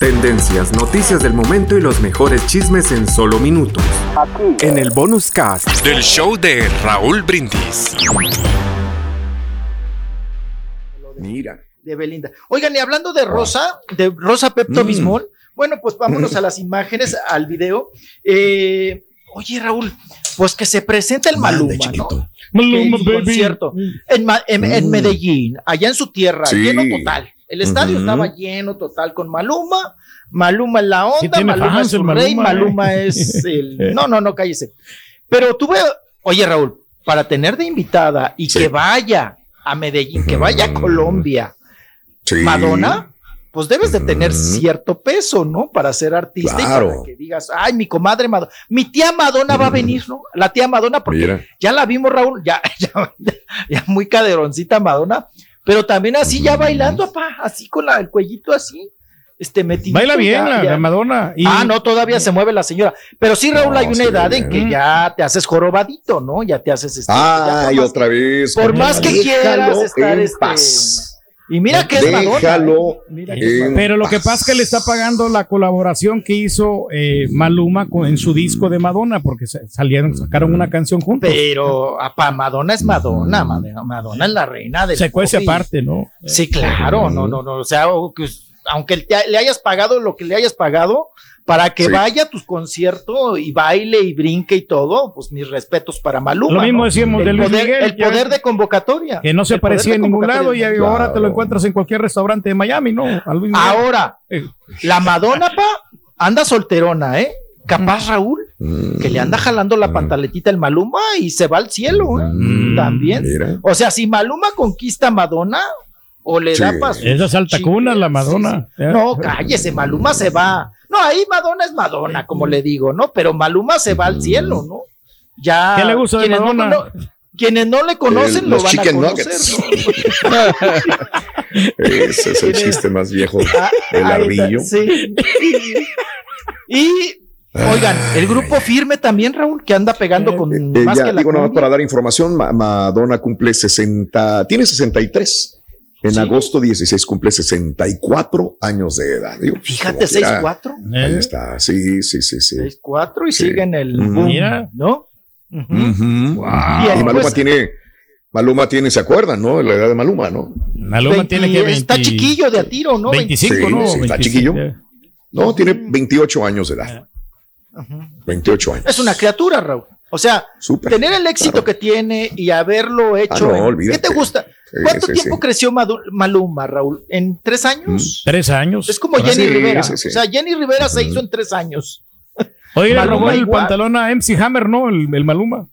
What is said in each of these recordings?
Tendencias, noticias del momento y los mejores chismes en solo minutos. Aquí. En el bonus cast del show de Raúl Brindis. Mira. De Belinda. Oigan, y hablando de Rosa, de Rosa Pepto Bismol, bueno, pues vámonos a las imágenes, al video. Eh, oye, Raúl, pues que se presenta el Maluma, ¿no? Maluma, concierto en, en, mm. Medellín, allá en su tierra, lleno total. El estadio estaba lleno total con Maluma. Maluma es la onda, Maluma es el rey, Maluma ¿eh? es el. No, no, no, cállese. Pero tuve, oye, Raúl, para tener de invitada y que vaya a Medellín, que vaya a Colombia, Madonna, pues debes de tener cierto peso, ¿no? Para ser artista y para que digas, ay, mi comadre Madonna, mi tía Madonna va a venir, ¿no? La tía Madonna, porque ya la vimos, Raúl, ya, ya, ya, muy caderoncita Madonna, pero también así ya bailando, papá, así con la, el cuellito así. Este metido. Baila bien la, Madonna. Ah, no, todavía se mueve la señora. Pero sí, Raúl, hay una edad en que ya te haces jorobadito, ¿no? Ya te haces este. Ah, y otra vez. Por más que quieras estar este. Y mira que es Madonna. ¿eh? Pero lo que pasa es que le está pagando la colaboración que hizo eh, Maluma en su disco de Madonna, porque salieron, sacaron una canción juntos. Pero apa, Madonna es Madonna, Madonna es la reina de Secuencia aparte, ¿no? Sí, claro, no, no, no. O sea, aunque le hayas pagado lo que le hayas pagado, para que vaya a tus conciertos y baile y brinque y todo, pues mis respetos para Maluma. Lo mismo decíamos el de Luis poder, Miguel. El poder de convocatoria. Que no se parecía en ningún lado y ahora te lo encuentras en cualquier restaurante de Miami, ¿no? Ahora, eh. la Madonna, pa, anda solterona, ¿eh? Capaz Raúl, que le anda jalando la mm. pantaletita el Maluma y se va al cielo, ¿eh? Mm, También. O sea, si Maluma conquista a Madonna, o le da paso. Esa salta cuna la Madonna. No, cállese, Maluma se va. No, ahí Madonna es Madonna, como le digo, ¿no? Pero Maluma se va al cielo, ¿no? Ya. ¿Qué le gusta de Madonna? No, quienes no le conocen lo van a conocer. Ese es el chiste más viejo, ah, el ardillo. Sí. Y Oigan, el grupo firme también, Raúl, que anda pegando con eh, más que la digo nada más para dar información, Madonna cumple 60, tiene 63 en agosto 16 cumple 64 años de edad. Fíjate, 6'4. Ahí está, sí, sí, sí, sí. 6'4 y sigue en el Mira. ¿no? Y Maluma tiene, Maluma tiene, ¿se acuerdan, no? La edad de Maluma, ¿no? Maluma tiene que 20, Está chiquillo de a tiro, ¿no? 25, ¿no? está chiquillo. No, tiene 28 años de edad. 28 años. Es una criatura, Raúl. O sea, tener el éxito que tiene y haberlo ah, hecho. ¿Qué te gusta? ¿Cuánto tiempo creció Maluma, Raúl? ¿En tres años? Mm. Tres años. Es como Jenny Rivera. O sea, Jenny Rivera se hizo en tres años. Oye, le robó el pantalón a MC Hammer, ¿no? el Maluma.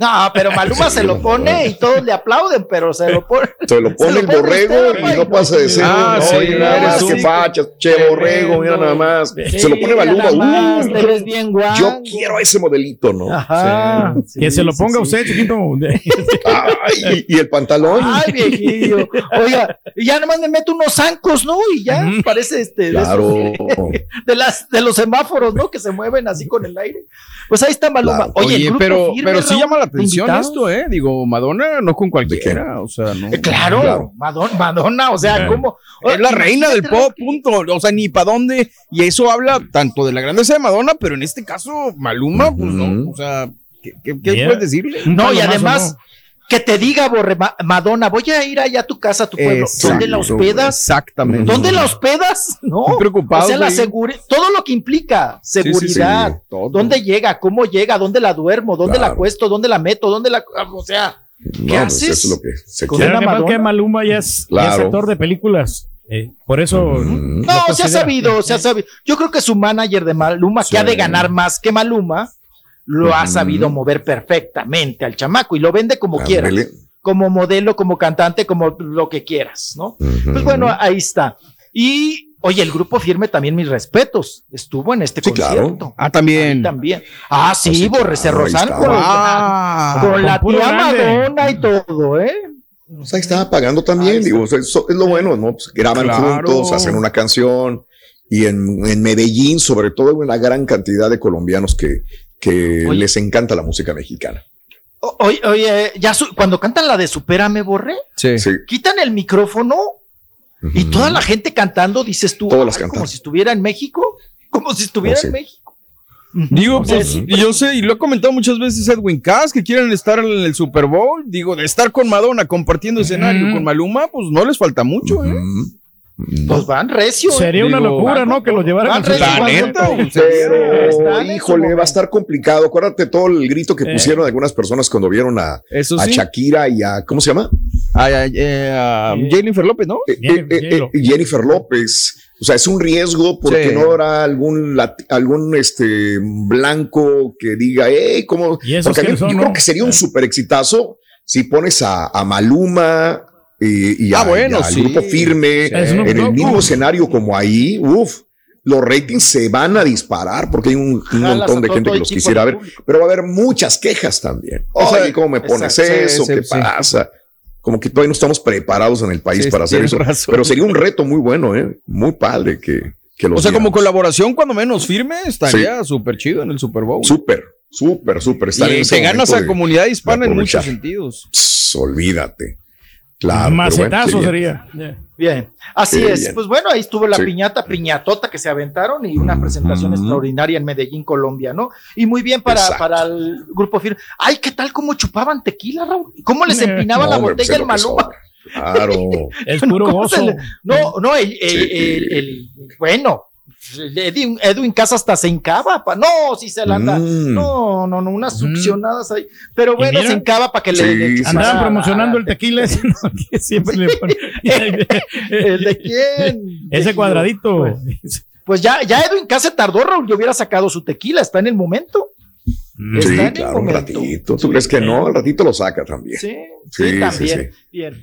No, pero Maluma se lo pone y todos le aplauden, pero se lo pone. Se lo pone el borrego y no pasa de ser. Ah, no, sí, nada más que facha, che borrego, mira nada más. se lo pone Maluma. Más, uh, te ves bien guay. Yo quiero ese modelito, ¿no? Ajá. que se lo ponga usted, chiquito. Ay, y, el pantalón. Ay, viejillo. Oiga, y ya nada más me meto unos zancos, ¿no? Y ya parece este. Claro. De, las, de los semáforos, ¿no? Que se mueven así con el aire. Pues ahí está Maluma. Oye, pero, pero sí llama la atención esto, ¿eh? Digo, Madonna no con cualquiera, o sea, no. Eh, claro, Madonna, Madonna, o sea, ¿cómo? Es la reina del pop, punto. O sea, ni para dónde. Y eso habla tanto de la grandeza de Madonna, pero en este caso, Maluma, pues no. O sea, ¿qué, qué, puedes decirle? No, y además que te diga, Borre, Madonna, voy a ir allá a tu casa, a tu pueblo. ¿Dónde la hospedas? Exactamente. ¿Dónde la hospedas? No. preocupado. O sea, la todo lo que implica seguridad. ¿Dónde llega? ¿Cómo llega? ¿Dónde la duermo? ¿Dónde la acuesto? ¿Dónde la meto? ¿Dónde la.? O sea, ¿qué haces? Eso es lo que se Con que Maluma ya es, actor de películas. Eh, por eso. No, se ha sabido, se ha sabido. Yo creo que su manager de Maluma, que ha de ganar más que Maluma, lo ha sabido mover perfectamente al chamaco y lo vende como quiera. Como modelo, como cantante, como lo que quieras, ¿no? Pues bueno, ahí está. Y Oye, el grupo firme también mis respetos. Estuvo en este concierto. Ah, también. también. Ah, sí, Borrese Rosal con, ah, con, la tía Madonna y todo, ¿eh? O sea, estaba pagando también, digo, es lo bueno, ¿no? Pues graban juntos, hacen una canción y en, en, Medellín, sobre todo, una gran cantidad de colombianos que, que les encanta la música mexicana. Oye, oye ya cuando cantan la de Supérame, Borré, sí. quitan el micrófono Y toda la gente cantando, dices tú, Todas las como si estuviera en México, como si estuviera Oh, en México. Digo, pues, y yo sé, y lo ha comentado muchas veces Edwin Cass, que quieren estar en el Super Bowl. Digo, de estar con Madonna compartiendo escenario con Maluma, pues no les falta mucho, ¿eh? Pues van recio. ¿eh? Sería una locura, ¿no? Que lo llevaran van recio, neta, recio. Pero, híjole, va a estar complicado. Acuérdate todo el grito que pusieron algunas personas cuando vieron a, Eso a sí. Shakira y a, ¿cómo se llama? Ay, eh, a Jennifer López, ¿no? Eh, Jennifer- eh, eh. Jennifer López. O sea, es un riesgo porque Sí. no habrá algún algún este blanco que diga, hey, ¿cómo? ¿Y esos Porque a son, yo no? creo que sería un super exitazo si pones a, a Maluma y, y Ah, a- bueno, y al sí. grupo firme en el mismo escenario como ahí. Uf, los ratings se van a disparar porque hay un, montón de todo gente que los quisiera ver, pero va a haber muchas quejas también. O sea, Oye, ¿cómo me pones exacto, eso? sí, ¿Qué sí. pasa? Como que todavía no estamos preparados en el país Sí, para hacer eso. razón. Pero sería un reto muy bueno, ¿eh? Muy padre que, que los O sea, como colaboración, cuando menos firme, estaría súper chido en el Super Bowl. Súper, súper, súper. En y te ganas a comunidad hispana en muchos sentidos. Pss, olvídate. Claro. Macetazo bueno, sería. Yeah. Bien, así es. bien. Pues bueno, ahí estuvo la Sí. piñata, piñatota que se aventaron y una presentación Mm. extraordinaria en Medellín, Colombia, ¿no? Y muy bien para, Exacto. para el grupo firme. Ay, ¿qué tal cómo chupaban tequila, Raúl? ¿Cómo les empinaban no, la hombre, pues botella el Maluma? Claro. Es puro ¿Cómo se gozo. le- No, no, el, el- Sí. el- el- bueno, Edwin, Edwin Casa hasta se encaba, pa. no, si se la anda, Mm. no, no, no, unas succionadas ahí, pero bueno, mira, se encaba para que sí, le, le Andaban promocionando el tequila ese, ¿no? que siempre le ponen. ¿El de quién? Ese cuadradito. Pues ya, ya Edwin Casa tardó, Raúl, yo hubiera sacado su tequila, está en el momento. Está Sí, en el claro, un momento. ratito. ¿Tú crees que no? Al ratito lo saca también. Sí, Sí, sí, sí, también. sí. Bien.